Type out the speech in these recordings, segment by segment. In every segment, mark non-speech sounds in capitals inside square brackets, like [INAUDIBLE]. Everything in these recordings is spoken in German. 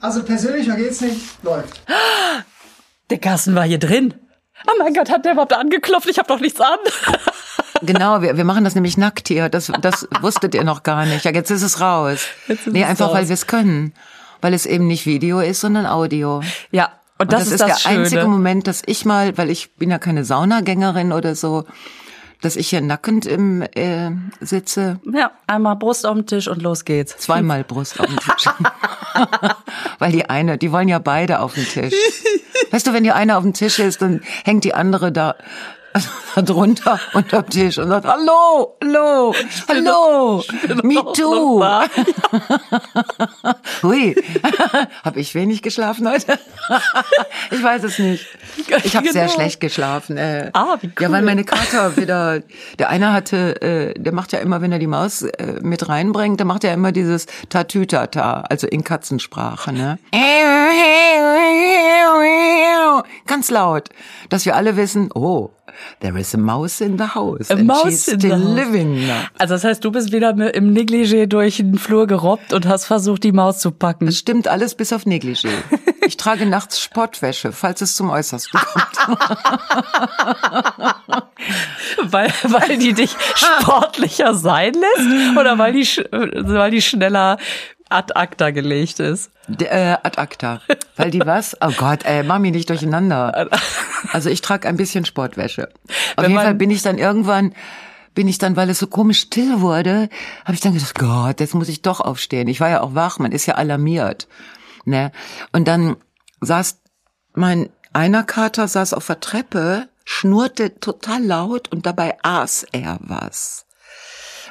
Also persönlicher geht's nicht, läuft. Der Carsten war hier drin. Oh mein Gott, hat der überhaupt angeklopft? Ich habe doch nichts an. [LAUGHS] Genau, wir, wir machen das nämlich nackt hier. Das, das wusstet ihr noch gar nicht. Ja, jetzt ist es raus. Jetzt ist nee, es einfach raus. weil wir es können. Weil es eben nicht Video ist, sondern Audio. Ja, und Und das, das, ist, ist, das der einzige Schöne. Moment, dass ich mal, weil ich bin ja keine Saunagängerin oder so, dass ich hier nackend im äh, sitze, Ja, einmal Brust auf dem Tisch und los geht's. zweimal [LAUGHS] Brust auf dem Tisch. [LAUGHS] weil die eine, die wollen ja beide auf den Tisch. Weißt du, wenn die eine auf dem Tisch ist, dann hängt die andere da, da drunter unterm Tisch und sagt, hallo, hallo, hallo, me too. [LAUGHS] Hui, [LAUGHS] habe ich wenig geschlafen heute? [LAUGHS] ich weiß es nicht. Ich habe sehr Genau. schlecht geschlafen. Äh, Ah, wie Ja, cool. weil meine Kater wieder, der eine hatte, äh, der macht ja immer, wenn er die Maus äh, mit reinbringt, der macht ja immer dieses Tatütata, also in Katzensprache, ne? Ganz laut, dass wir alle wissen, oh, there is a mouse in the house. A and mouse she's in the still house. living now. Also das heißt, du bist wieder im Negligé durch den Flur gerobbt und hast versucht, die Maus zu packen. Das stimmt alles bis auf Negligé. Ich trage nachts Sportwäsche, falls es zum Äußersten kommt. [LAUGHS] Weil, weil die dich sportlicher sein lässt oder weil die, weil die schneller ad acta gelegt ist? D äh, ad acta. Weil die was? Oh Gott, ey, mach mich nicht durcheinander. Also ich trage ein bisschen Sportwäsche. Auf jeden Fall bin ich dann irgendwann, bin ich dann, weil es so komisch still wurde, habe ich dann gedacht, Gott, jetzt muss ich doch aufstehen. Ich war ja auch wach, man ist ja alarmiert. Ne? Und dann saß mein einer Kater saß auf der Treppe, schnurrte total laut und dabei aß er was.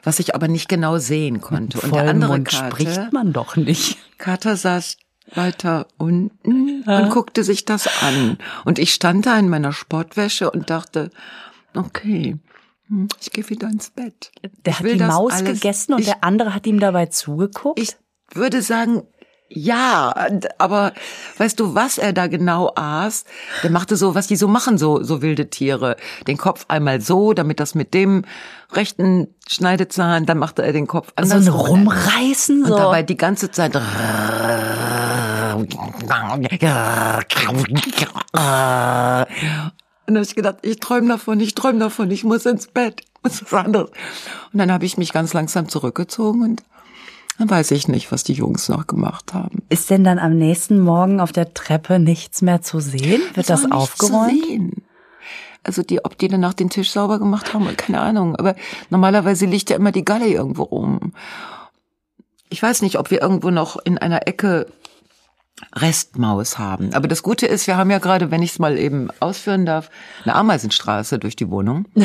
Was ich aber nicht genau sehen konnte. Und der andere Mund Kater, spricht man doch nicht. Kater saß weiter unten und guckte sich das an. Und ich stand da in meiner Sportwäsche und dachte, okay, hm, ich gehe wieder ins Bett. Der Ich hat die Maus alles- gegessen und ich, der andere hat ihm dabei zugeguckt. ich würde sagen, ja, aber weißt du, was er da genau aß? Der machte so, was die so machen, so, so wilde Tiere. Den Kopf einmal so, damit das mit dem rechten Schneidezahn, dann machte er den Kopf so anders. ein Rumreißen, Und so. dabei die ganze Zeit. Und dann habe ich gedacht, ich träume davon, ich träume davon, ich muss ins Bett, ich muss was anderes. Und dann habe ich mich ganz langsam zurückgezogen und dann weiß ich nicht, was die Jungs noch gemacht haben. Ist denn dann am nächsten Morgen auf der Treppe nichts mehr zu sehen? Wird das nicht aufgeräumt? Zu sehen. Also die, ob die danach den Tisch sauber gemacht haben, keine Ahnung. Aber normalerweise liegt ja immer die Galle irgendwo rum. Ich weiß nicht, ob wir irgendwo noch in einer Ecke Restmaus haben. Aber das Gute ist, wir haben ja gerade, wenn ich es mal eben ausführen darf, eine Ameisenstraße durch die Wohnung. [LAUGHS]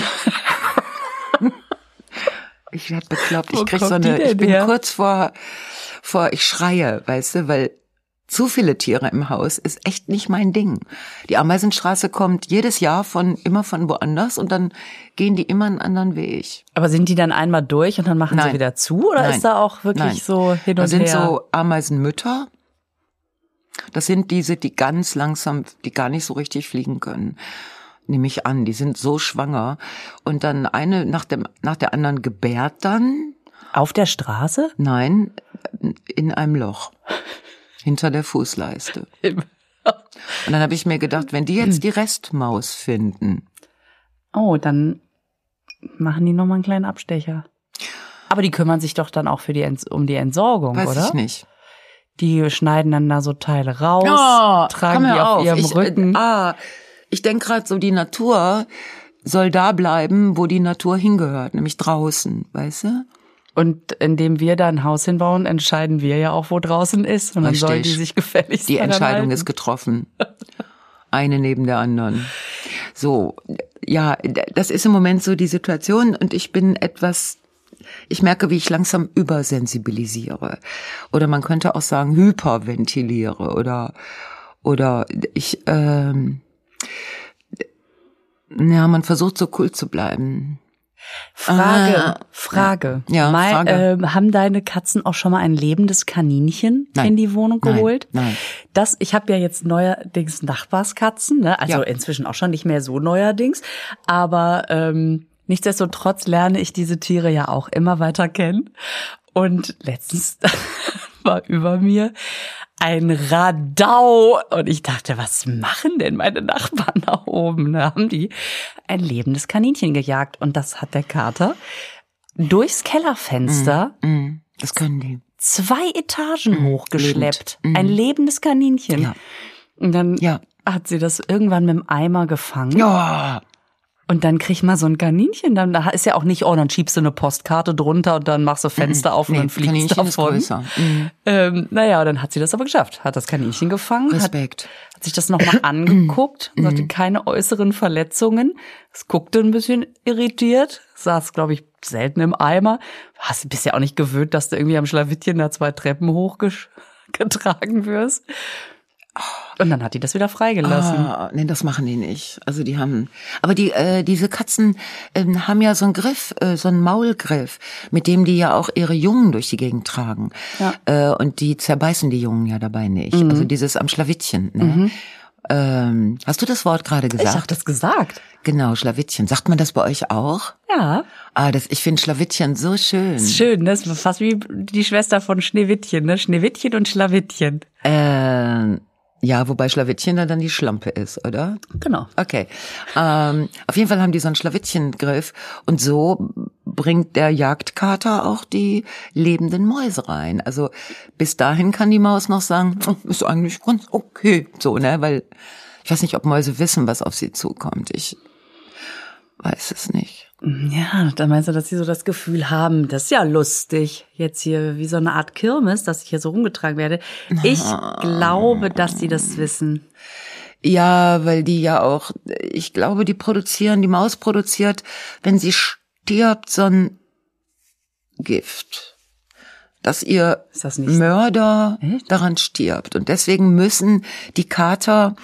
ich werde bekloppt. Wo Ich krieg so eine, ich bin her? kurz vor, vor, ich schreie, weißt du, weil zu viele Tiere im Haus ist echt nicht mein Ding. Die Ameisenstraße kommt jedes Jahr von, immer von woanders und dann gehen die immer einen anderen Weg. Aber sind die dann einmal durch und dann machen sie Nein. wieder zu? Oder Nein. ist da auch wirklich Nein. so hin und Das sind her? so Ameisenmütter. Das sind diese, die ganz langsam, die gar nicht so richtig fliegen können. Nehme ich an. Die sind so schwanger. Und dann eine nach dem, nach der anderen gebärt dann. Auf der Straße? Nein, in einem Loch. Hinter der Fußleiste. [LAUGHS] Und dann habe ich mir gedacht, wenn die jetzt die Restmaus finden, Oh, dann machen die nochmal einen kleinen Abstecher. Aber die kümmern sich doch dann auch für die Ents um die Entsorgung, weiß oder? ich nicht. Die schneiden dann da so Teile raus, Ja, tragen die hör auf ihrem ich, Rücken. Äh, ah, ich denk gerade so, die Natur soll da bleiben, wo die Natur hingehört, nämlich draußen, weißt du? Und indem wir da ein Haus hinbauen, entscheiden wir ja auch, wo draußen ist. Und dann Richtig. sollen die sich gefälligst Die Entscheidung halten. ist getroffen. Eine neben der anderen. So, ja, das ist im Moment so die Situation und ich bin etwas, ich merke, wie ich langsam übersensibilisiere. Oder man könnte auch sagen, hyperventiliere oder, oder ich, ähm, ja, man versucht so cool zu bleiben. Frage, Ah, Frage. Ja, Mal, Frage. ähm, haben deine Katzen auch schon mal ein lebendes Kaninchen Nein. in die Wohnung Nein, geholt? nein. Das, ich habe ja jetzt neuerdings Nachbarskatzen, ne? also Ja. inzwischen auch schon nicht mehr so neuerdings, aber ähm, nichtsdestotrotz lerne ich diese Tiere ja auch immer weiter kennen. Und letztens [LAUGHS] war über mir ein Radau. Und ich dachte, was machen denn meine Nachbarn da oben? Da haben die ein lebendes Kaninchen gejagt. Und das hat der Kater durchs Kellerfenster Mm, das können die. zwei Etagen hochgeschleppt. lebend. Mhm. Ein lebendes Kaninchen. Ja. Und dann Ja. hat sie das irgendwann mit dem Eimer gefangen. Ja. Und dann kriegt man so ein Kaninchen. Dann da ist ja auch nicht, oh, dann schiebst du eine Postkarte drunter und dann machst du Fenster auf und Nee, dann fliegst Kaninchen ist davon. größer. Mhm. Ähm, naja, dann hat sie das aber geschafft. Hat das Kaninchen gefangen, hat, Respekt. hat sich das nochmal [CLEARS THROAT] angeguckt und sagte, keine äußeren Verletzungen. Es guckte ein bisschen irritiert, saß, glaube ich, selten im Eimer. Hast, bist ja auch nicht gewöhnt, dass du irgendwie am Schlawittchen da zwei Treppen hochgetragen [LAUGHS] wirst. Und dann hat die das wieder freigelassen. Ah, nee, das machen die nicht. Also die haben, aber die äh, diese Katzen ähm, haben ja so einen Griff, äh, so einen Maulgriff, mit dem die ja auch ihre Jungen durch die Gegend tragen. Ja. Äh, und die zerbeißen die Jungen ja dabei nicht. Also dieses am Schlawittchen. Ne? Ähm, hast du das Wort gerade Ich gesagt? hab das gesagt. Genau, Schlawittchen. Sagt man das bei euch auch? Ja. Ah, das, ich finde Schlawittchen so schön. Ist schön, ne? Ist fast wie die Schwester von Schneewittchen, ne? Schneewittchen und Schlawittchen. Äh, ja, wobei Schlawittchen dann, dann die Schlampe ist, oder? Genau. Okay. Ähm, auf jeden Fall haben die so einen Schlawittchengriff und so bringt der Jagdkater auch die lebenden Mäuse rein. Also bis dahin kann die Maus noch sagen, "Oh, ist eigentlich ganz okay, so, ne, weil ich weiß nicht, ob Mäuse wissen, was auf sie zukommt. Ich weiß es nicht. Ja, da meinst du, dass sie so das Gefühl haben, das ist ja lustig, jetzt hier wie so eine Art Kirmes, dass ich hier so rumgetragen werde. Ich glaube, dass sie das wissen. Ja, weil die ja auch, ich glaube, die produzieren, die Maus produziert, wenn sie stirbt, so ein Gift. Dass ihr das Mörder Echt? daran stirbt. Und deswegen müssen die Kater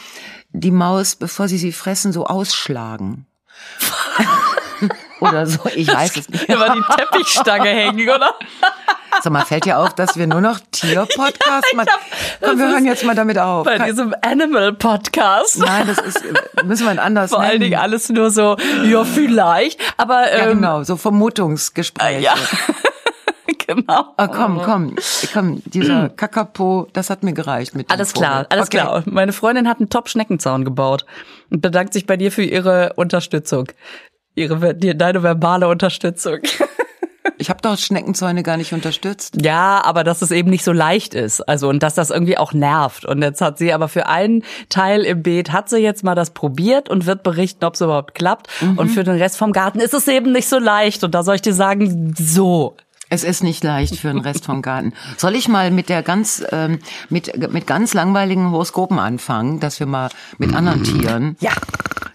die Maus, bevor sie sie fressen, so ausschlagen. [LAUGHS] Oder so, ich weiß es nicht. Über die Teppichstange hängen, oder? Sag mal, fällt dir auf, dass wir nur noch Tier-Podcast [LAUGHS] machen? Komm, wir hören jetzt mal damit auf. Bei diesem Animal-Podcast. Nein, das ist, müssen wir ein anders Vor allen nennen. Dingen alles nur so, ja, vielleicht, aber Ja, ähm, genau, so Vermutungsgespräche. ja. [LAUGHS] genau. Ah, komm, komm, komm, dieser Kakapo, das hat mir gereicht mit dem Alles Vogel. klar, alles okay. klar. Meine Freundin hat einen Top-Schneckenzaun gebaut und bedankt sich bei dir für ihre Unterstützung. Ihre, die, deine verbale Unterstützung. [LAUGHS] Ich habe doch Schneckenzäune gar nicht unterstützt. Ja, aber dass es eben nicht so leicht ist. Also und dass das irgendwie auch nervt. Und jetzt hat sie aber für einen Teil im Beet hat sie jetzt mal das probiert und wird berichten, ob es überhaupt klappt. Und für den Rest vom Garten ist es eben nicht so leicht. Und da soll ich dir sagen, so. Es ist nicht leicht für den Rest vom Garten. Soll ich mal mit der ganz ähm, mit mit ganz langweiligen Horoskopen anfangen, dass wir mal mit anderen Tieren. Ja.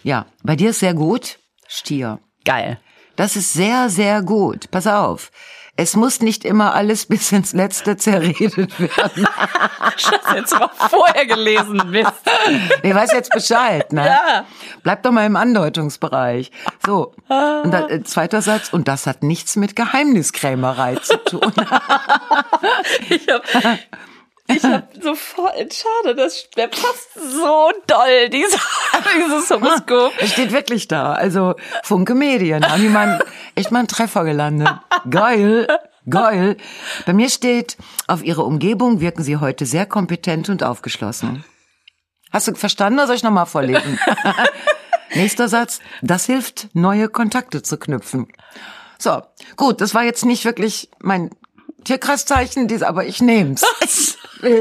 Ja, bei dir ist sehr gut. Stier. Geil. Das ist sehr sehr gut. Pass auf. Es muss nicht immer alles [LAUGHS] bis ins Letzte zerredet werden. [LAUGHS] Das jetzt mal vorher gelesen bist. Ich [LAUGHS] weiß jetzt Bescheid, ne? Ja. Bleib doch mal im Andeutungsbereich. So. Und dann, äh, zweiter Satz. Und das hat nichts mit Geheimniskrämerei zu tun. Ich hab, ich hab [LAUGHS] sofort, schade, das, der passt so doll, dieser, [LAUGHS] dieses Horoskop. Es steht wirklich da. Also Funke Medien. Haben die mal echt mal einen Treffer gelandet. Geil. Geil. Bei mir steht, auf ihre Umgebung wirken sie heute sehr kompetent und aufgeschlossen. Hast du verstanden oder soll ich nochmal vorlesen? [LAUGHS] Nächster Satz. Das hilft, neue Kontakte zu knüpfen. So, gut, das war jetzt nicht wirklich mein Tierkreiszeichen, dies- aber ich nehm's. [LAUGHS]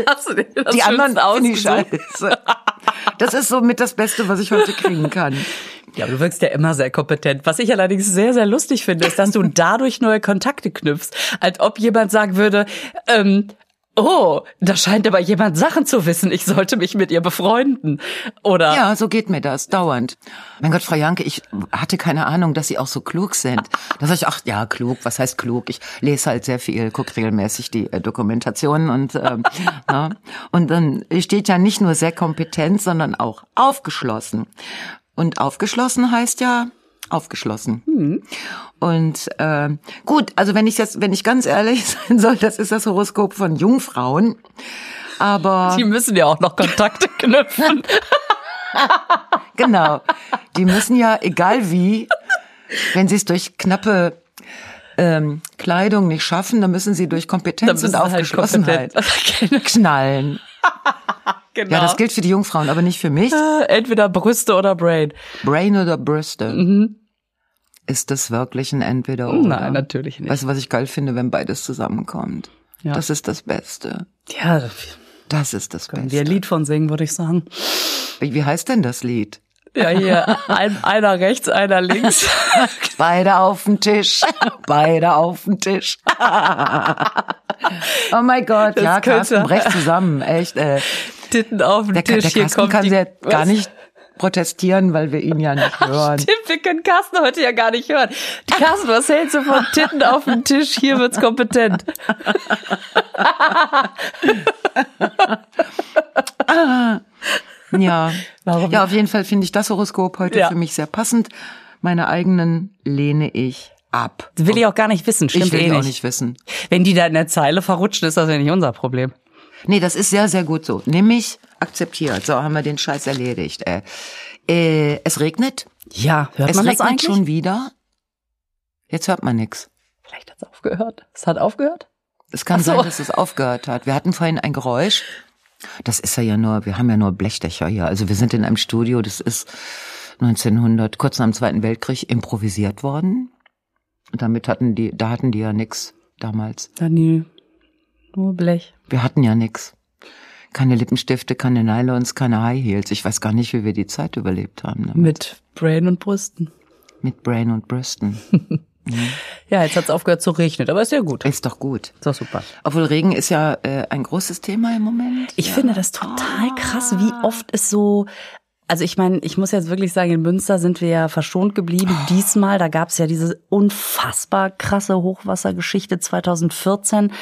Hast du dir das Die anderen finde ich scheiße. Das ist somit das Beste, was ich heute kriegen kann. Ja, du wirkst ja immer sehr kompetent. Was ich allerdings sehr, sehr lustig finde, ist, dass du dadurch neue Kontakte knüpfst. Als ob jemand sagen würde, ähm, oh, da scheint aber jemand Sachen zu wissen, ich sollte mich mit ihr befreunden. Oder Ja, so geht mir das, dauernd. Mein Gott, Frau Janke, ich hatte keine Ahnung, dass Sie auch so klug sind. Da sag ich, ach ja, klug, was heißt klug? Ich lese halt sehr viel, gucke regelmäßig die äh, Dokumentationen und ähm, [LAUGHS] na, und dann steht ja nicht nur sehr kompetent, sondern auch aufgeschlossen. Und aufgeschlossen heißt ja aufgeschlossen. Und äh, gut, also wenn ich jetzt, wenn ich ganz ehrlich [LAUGHS] sein soll, das ist das Horoskop von Jungfrauen. Aber die müssen ja auch noch Kontakte [LAUGHS] knüpfen. Genau. Die müssen ja, egal wie, wenn sie es durch knappe ähm, Kleidung nicht schaffen, dann müssen sie durch Kompetenz und halt Aufgeschlossenheit kompetent- [LAUGHS] knallen. Genau. Ja, das gilt für die Jungfrauen, aber nicht für mich. Entweder Brüste oder Brain. Brain oder Brüste. Ist das wirklich ein Entweder oder? Mhm. Nein, natürlich nicht. Weißt du, was ich geil finde, wenn beides zusammenkommt? Ja. Das ist das Beste. Ja, da Das ist das können wir ein Beste. Lied von singen, würde ich sagen. Wie heißt denn das Lied? Ja, hier, ein, einer rechts, einer links. [LAUGHS] Beide auf den Tisch. Beide auf den Tisch. [LAUGHS] oh mein Gott, Das ja, Carsten, brech zusammen, echt. Äh, Titten auf dem der, Tisch. der hier Carsten kommt kann die, ja gar Was? nicht protestieren, weil wir ihn ja nicht [LAUGHS] hören. Stimmt, wir können Carsten heute ja gar nicht hören. Carsten, was hältst du von Titten auf dem Tisch? Hier wird's kompetent. Ja. [LAUGHS] Warum? Ja, auf jeden Fall finde ich das Horoskop heute Ja. für mich sehr passend. Meine eigenen lehne ich ab. Das will ich auch gar nicht wissen, stimmt ich will eh nicht. auch nicht wissen. Wenn die da in der Zeile verrutschen, ist das ja nicht unser Problem. Nee, das ist sehr, sehr gut so. Nämlich akzeptiert. So, haben wir den Scheiß erledigt. Äh, äh, es regnet. Ja, hört es man das regnet eigentlich? schon wieder. Jetzt hört man nix. Vielleicht hat's aufgehört. Es hat aufgehört? Es kann so. sein, dass es aufgehört hat. Wir hatten vorhin ein Geräusch. Das ist ja nur, wir haben ja nur Blechdächer hier. Also wir sind in einem Studio, das ist 1900, kurz nach dem Zweiten Weltkrieg, improvisiert worden. Damit hatten die, da hatten die ja nix damals. Ja, nie. Nur Blech. Wir hatten ja nix. Keine Lippenstifte, keine Nylons, keine High Heels. Ich weiß gar nicht, wie wir die Zeit überlebt haben. Ne? Mit Brain und Brüsten. Mit Brain und Brüsten. [LAUGHS] Ja, jetzt hat's aufgehört zu regnen, aber ist ja gut. Ist doch gut. Ist doch super. Obwohl Regen ist ja äh, ein großes Thema im Moment. Ich ja. finde das total krass, wie oft es so. Also ich meine, ich muss jetzt wirklich sagen, in Münster sind wir ja verschont geblieben. Diesmal, da gab es ja diese unfassbar krasse Hochwassergeschichte 2014,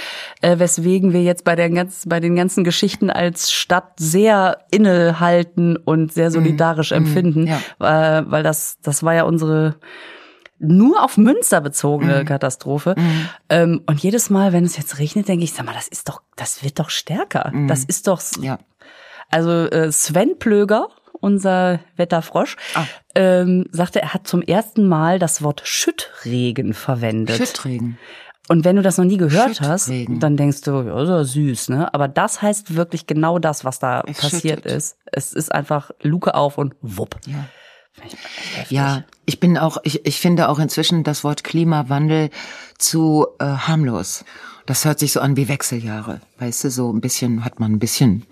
äh, weswegen wir jetzt bei, der ganz, bei den ganzen Geschichten als Stadt sehr innehalten und sehr solidarisch empfinden, ja. äh, weil das, das war ja unsere nur auf Münster bezogene Katastrophe. Ähm, und jedes Mal, wenn es jetzt regnet, denke ich, sag mal, das ist doch, das wird doch stärker. Das ist doch, Ja. also äh, Sven Plöger, unser Wetterfrosch, Ah. ähm, sagte, er hat zum ersten Mal das Wort Schüttregen verwendet. Schüttregen. Und wenn du das noch nie gehört hast, dann denkst du, ja, so süß, ne? Aber das heißt wirklich genau das, was da Es passiert schüttet. ist. Es ist einfach Luke auf und wupp. Ja. Ja, ich bin auch, ich, ich finde auch inzwischen das Wort Klimawandel zu äh, harmlos. Das hört sich so an wie Wechseljahre. Weißt du, so ein bisschen hat man ein bisschen,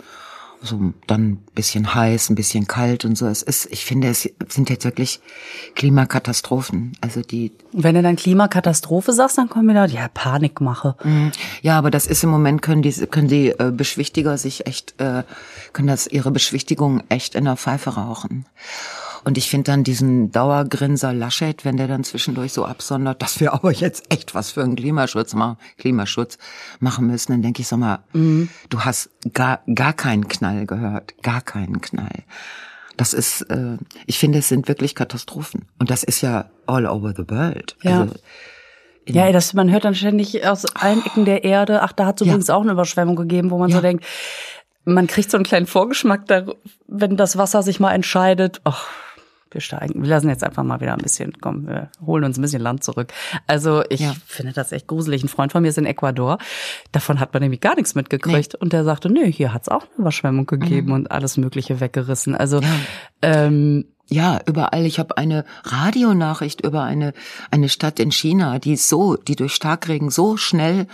so dann ein bisschen heiß, ein bisschen kalt und so. Es ist, ich finde, es sind jetzt wirklich Klimakatastrophen. Also die, wenn du dann Klimakatastrophe sagst, dann kommen wieder, ja, Panikmache. mh, ja, aber das ist im Moment können die, können die äh, Beschwichtiger sich echt, äh, können das ihre Beschwichtigung echt in der Pfeife rauchen. Und ich finde dann diesen Dauergrinser Laschet, wenn der dann zwischendurch so absondert, dass wir aber jetzt echt was für einen Klimaschutz machen, Klimaschutz machen müssen, dann denke ich, sag mal, du hast gar, gar keinen Knall gehört, gar keinen Knall. Das ist, äh, ich finde, es sind wirklich Katastrophen. Und das ist ja all over the world. Ja. Also, Ja, das, man hört dann ständig aus allen Ecken der Erde, ach, da hat es Ja. übrigens auch eine Überschwemmung gegeben, wo man Ja. so denkt, man kriegt so einen kleinen Vorgeschmack, da, wenn das Wasser sich mal entscheidet, ach, wir steigen, wir lassen jetzt einfach mal wieder ein bisschen, komm, wir holen uns ein bisschen Land zurück. Also ich Ja. finde das echt gruselig. Ein Freund von mir ist in Ecuador, davon hat man nämlich gar nichts mitgekriegt und der sagte, nö, hier hat's auch eine Überschwemmung gegeben und alles Mögliche weggerissen. Also ähm, Ja, überall. Ich habe eine Radionachricht über eine eine Stadt in China, die so, die durch Starkregen so schnell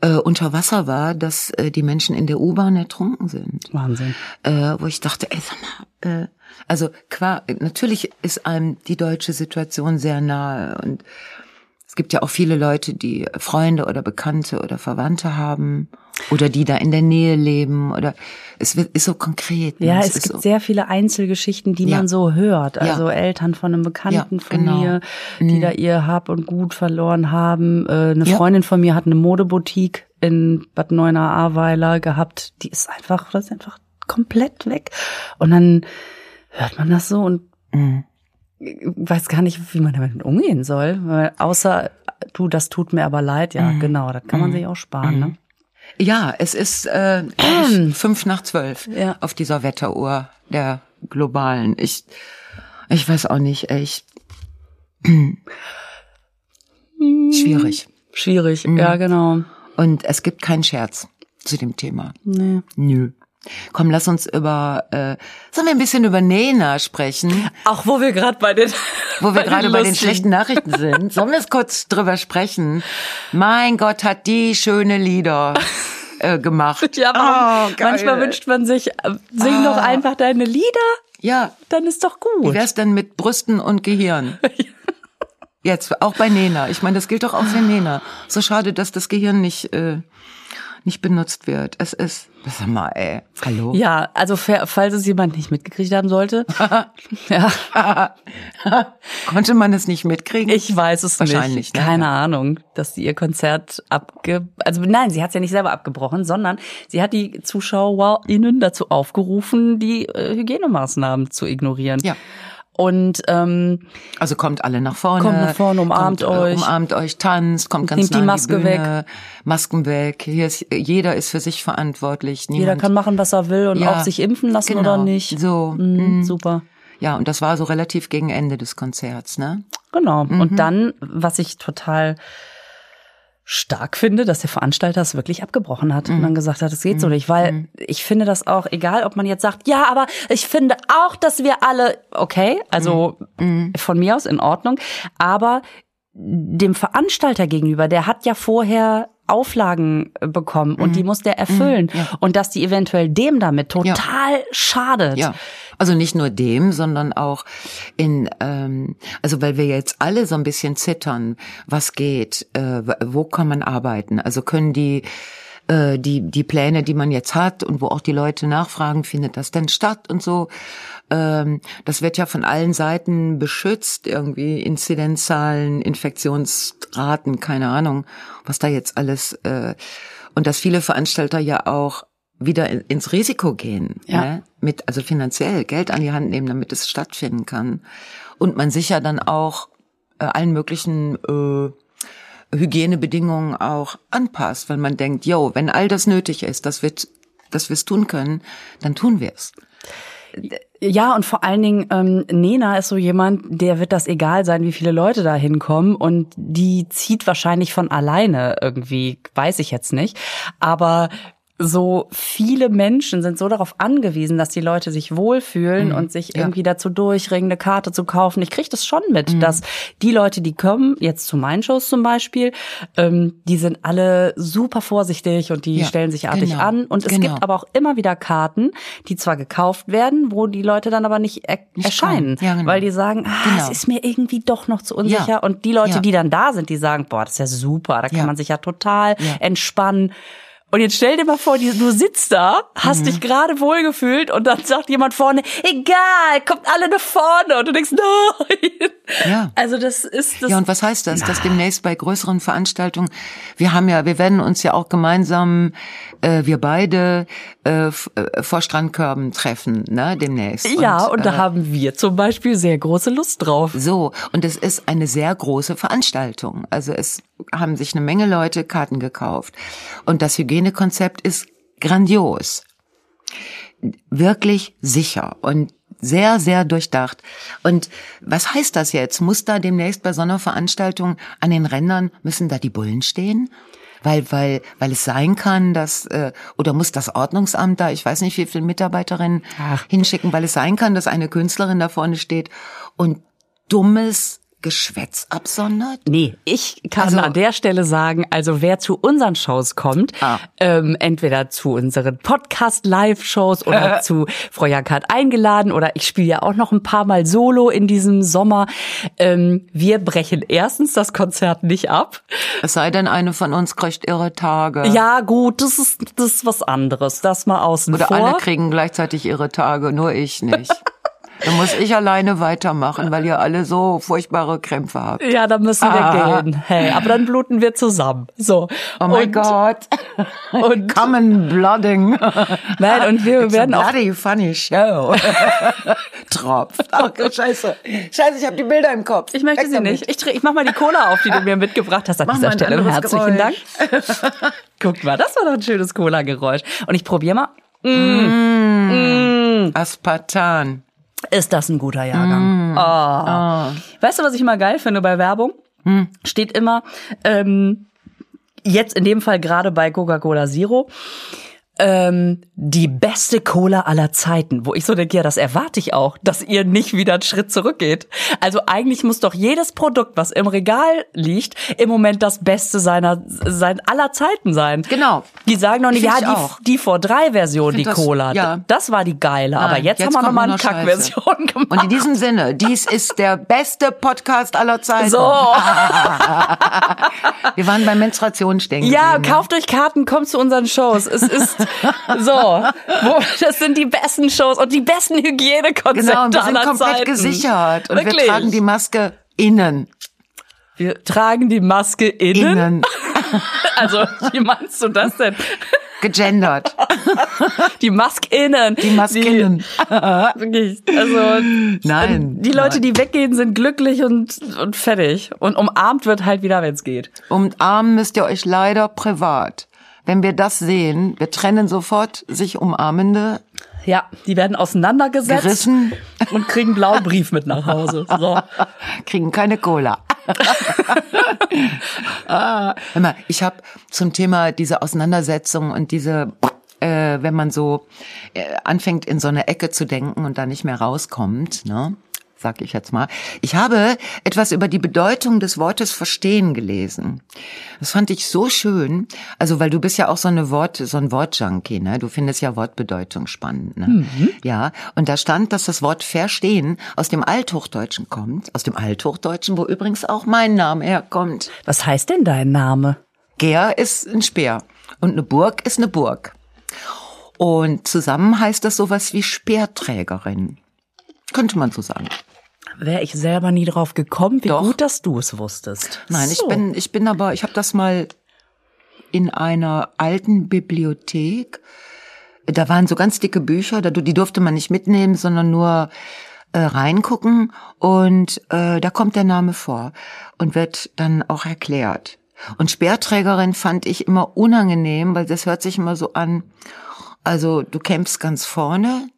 äh, unter Wasser war, dass äh, die Menschen in der U-Bahn ertrunken sind. Wahnsinn. Äh, wo ich dachte, ey, sag mal, äh, also qua, natürlich ist einem die deutsche Situation sehr nahe und es gibt ja auch viele Leute, die Freunde oder Bekannte oder Verwandte haben oder die da in der Nähe leben oder es wird, ist so konkret. ne? Ja, es, ist gibt so, sehr viele Einzelgeschichten, die Ja. man so hört. Ja. Also Eltern von einem Bekannten Ja, von genau. mir, die da ihr Hab und Gut verloren haben. Äh, eine Ja. Freundin von mir hat eine Modeboutique in Bad Neuenahr-Ahrweiler gehabt. Die ist einfach, das ist einfach komplett weg. Und dann hört man das so und Mhm. weiß gar nicht, wie man damit umgehen soll. Weil außer, du, das tut mir aber leid. Ja, Mhm. genau, das kann man sich auch sparen. Ne? Ja, es ist äh, fünf nach zwölf Ja. auf dieser Wetteruhr der globalen. Ich, ich weiß auch nicht, ey, ich, Schwierig. Schwierig, ja, genau. Und es gibt keinen Scherz zu dem Thema. Nee. Nö. Komm, lass uns über, äh, sollen wir ein bisschen über Nena sprechen, Auch wo wir gerade bei den wo wir gerade bei den schlechten Nachrichten sind. [LAUGHS] Sollen wir es kurz drüber sprechen? Mein Gott, hat die schöne Lieder äh, gemacht. Ja, warum? Oh, manchmal wünscht man sich, äh, sing doch einfach deine Lieder, Ja, dann ist doch wie gut. wär's denn mit Brüsten und Gehirn? [LAUGHS] Jetzt, auch bei Nena. Ich meine, das gilt doch auch für Nena. So schade, dass das Gehirn nicht, äh, nicht benutzt wird. Es ist, sag mal, ey, hallo? Ja, also fa- falls es jemand nicht mitgekriegt haben sollte. [LAUGHS] ja, [LAUGHS] Konnte man es nicht mitkriegen? ich weiß es Wahrscheinlich, nicht. ne? Keine Ahnung, dass sie ihr Konzert abge... Also nein, sie hat es ja nicht selber abgebrochen, sondern sie hat die ZuschauerInnen dazu aufgerufen, die äh, Hygienemaßnahmen zu ignorieren. Ja. Und ähm, Also kommt alle nach vorne. Kommt nach vorne, umarmt kommt, äh, euch. Umarmt euch, tanzt, kommt ganz Nehmt die nah an Maske Bühne, Masken weg. Hier ist, jeder ist für sich verantwortlich. Niemand, jeder kann machen, was er will und Ja, auch sich impfen lassen genau. oder nicht. So, Mhm, Super. Ja, und das war so relativ gegen Ende des Konzerts, ne? Genau. Mhm. Und dann, was ich total stark finde, dass der Veranstalter es wirklich abgebrochen hat Mhm. und dann gesagt hat, es geht so nicht, weil ich finde das auch, egal ob man jetzt sagt, ja, aber ich finde auch, dass wir alle, okay, also Mhm. von mir aus in Ordnung, aber dem Veranstalter gegenüber, der hat ja vorher Auflagen äh, bekommen und Mhm. die muss der erfüllen und dass die eventuell dem damit total schadet. Ja. Also nicht nur dem, sondern auch in, ähm, also weil wir jetzt alle so ein bisschen zittern, was geht, äh, wo kann man arbeiten? Also können die äh, die die Pläne, die man jetzt hat und wo auch die Leute nachfragen, findet das denn statt und so. Ähm, das wird ja von allen Seiten beschützt, irgendwie Inzidenzzahlen, Infektionsraten, keine Ahnung, was da jetzt alles äh, und dass viele Veranstalter ja auch wieder in- ins Risiko gehen, Ja. ne? mit also finanziell Geld an die Hand nehmen, damit es stattfinden kann und man sich ja dann auch äh, allen möglichen äh, Hygienebedingungen auch anpasst, weil man denkt, yo, wenn all das nötig ist, dass wir dass wir es tun können, dann tun wir es. Ja, und vor allen Dingen, ähm, Nena ist so jemand, der wird das egal sein, wie viele Leute da hinkommen. Und die zieht wahrscheinlich von alleine irgendwie, weiß ich jetzt nicht. Aber so viele Menschen sind so darauf angewiesen, dass die Leute sich wohlfühlen und sich irgendwie dazu durchringen, eine Karte zu kaufen. Ich kriege das schon mit, dass die Leute, die kommen, jetzt zu meinen Shows zum Beispiel, ähm, die sind alle super vorsichtig und die Ja, stellen sich artig genau, an. Und es genau. gibt aber auch immer wieder Karten, die zwar gekauft werden, wo die Leute dann aber nicht, er Nicht erscheinen. Ja, genau. weil die sagen, ah, Genau. es ist mir irgendwie doch noch zu unsicher. Ja. Und die Leute, Ja. die dann da sind, die sagen, boah, das ist ja super, da kann Ja. man sich ja total Ja. entspannen. Und jetzt stell dir mal vor, du sitzt da, hast Mhm. dich gerade wohlgefühlt und dann sagt jemand vorne, egal, kommt alle nach vorne. Und du denkst, nein. Ja. Also das ist das. Ja, und was heißt das? Dass demnächst bei größeren Veranstaltungen, wir haben ja, wir werden uns ja auch gemeinsam, äh, wir beide äh, äh, vor Strandkörben treffen, ne, demnächst. ja, und, da äh, haben wir zum Beispiel sehr große Lust drauf. So, und es ist eine sehr große Veranstaltung. Also es haben sich eine Menge Leute Karten gekauft. Und das Hygienekonzept ist grandios. Wirklich sicher und sehr, sehr durchdacht. Und was heißt das jetzt? Muss da demnächst bei so einer Veranstaltung an den Rändern, müssen da die Bullen stehen? Weil, weil, weil es sein kann, dass, äh, oder muss das Ordnungsamt da, ich weiß nicht, wie viele Mitarbeiterinnen Ach. hinschicken, weil es sein kann, dass eine Künstlerin da vorne steht und dummes Geschwätz absondert? Nee, ich kann Also- an der Stelle sagen, also wer zu unseren Shows kommt, Ah. ähm, entweder zu unseren Podcast-Live-Shows oder [LAUGHS] zu Frau Jank hat eingeladen oder ich spiele ja auch noch ein paar Mal Solo in diesem Sommer. Ähm, wir brechen erstens das Konzert nicht ab. Es sei denn, eine von uns kriegt ihre Tage. Ja gut, das ist, das ist was anderes. Das mal außen Oder vor. alle kriegen gleichzeitig ihre Tage, nur ich nicht. [LAUGHS] Dann muss ich alleine weitermachen, weil ihr alle so furchtbare Krämpfe habt. ja, dann müssen wir Ah. gehen. Hey, aber dann bluten wir zusammen. So. Oh mein Gott. [LAUGHS] Und, Common blooding. nein, und wir It's a werden auch bloody funny show. Tropft. Oh, [LAUGHS] scheiße. Scheiße, ich habe die Bilder im Kopf. Ich möchte Weg sie nicht. Ich, ich mach mal die Cola auf, die du mir mitgebracht hast. An Mach dieser Stelle herzlichen Dank. Geräusch. Guck mal, das war doch ein schönes Cola-Geräusch. Und ich probiere mal. Aspartan. Ist das ein guter Jahrgang? Mm. Oh. Weißt du, was ich immer geil finde bei Werbung? steht immer, ähm, jetzt in dem Fall gerade bei Coca-Cola Zero, ähm, die beste Cola aller Zeiten, wo ich so denke, ja, das erwarte ich auch, dass ihr nicht wieder einen Schritt zurückgeht. Also eigentlich muss doch jedes Produkt, was im Regal liegt, im Moment das Beste seiner sein aller Zeiten sein. Genau. Die sagen doch nicht, Find ja, die, die vor drei Version, die das- Cola, ja. das war die geile. aber Nein, jetzt, haben wir nochmal eine noch. Kackversion gemacht. Und in diesem Sinne, dies [LAUGHS] ist der beste Podcast aller Zeiten. so. [LAUGHS] Wir waren bei Menstruation stehen Ja, ne? kauft euch Karten, kommt zu unseren Shows. Es ist [LAUGHS] [LAUGHS] so, wo, das sind die besten Shows und die besten Hygienekonzepte Genau, und wir sind komplett Zeiten. gesichert. Und Wirklich. wir tragen die Maske innen. Wir tragen die Maske innen. Innen. [LAUGHS] Also, wie meinst du das denn? Gegendert. Die Maske innen. Die Maskinnen. [LAUGHS] Wirklich, also Nein. die Leute, nein. die weggehen, sind glücklich und, und fertig. Und umarmt wird halt wieder, wenn es geht. Umarmen müsst ihr euch leider privat. Wenn wir das sehen, wir trennen sofort sich umarmende, Ja, die werden auseinandergesetzt gerissen, und kriegen blauen Brief mit nach Hause. So. [LAUGHS] kriegen keine Cola. [LAUGHS] ah, hör mal, ich habe zum Thema diese Auseinandersetzung und diese, äh, wenn man so äh, anfängt in so eine Ecke zu denken und da nicht mehr rauskommt, ne? Sag ich jetzt mal. Ich habe etwas über die Bedeutung des Wortes verstehen gelesen. Das fand ich so schön. Also, weil du bist ja auch so eine Wort, so ein Wortjunkie, ne? Du findest ja Wortbedeutung spannend, ne? Ja. Und da stand, dass das Wort verstehen aus dem Althochdeutschen kommt. Aus dem Althochdeutschen, wo übrigens auch mein Name herkommt. Was heißt denn dein Name? Ger ist ein Speer und eine Burg ist eine Burg. Und zusammen heißt das sowas wie Speerträgerin. Könnte man so sagen. Wäre ich selber nie drauf gekommen. Wie Doch. gut, dass du es wusstest. Nein, ich So. bin, ich bin aber, ich habe das mal in einer alten Bibliothek. Da waren so ganz dicke Bücher, die durfte man nicht mitnehmen, sondern nur äh, reingucken. Und äh, da kommt der Name vor und wird dann auch erklärt. Und Speerträgerin fand ich immer unangenehm, weil das hört sich immer so an. Also du kämpfst ganz vorne,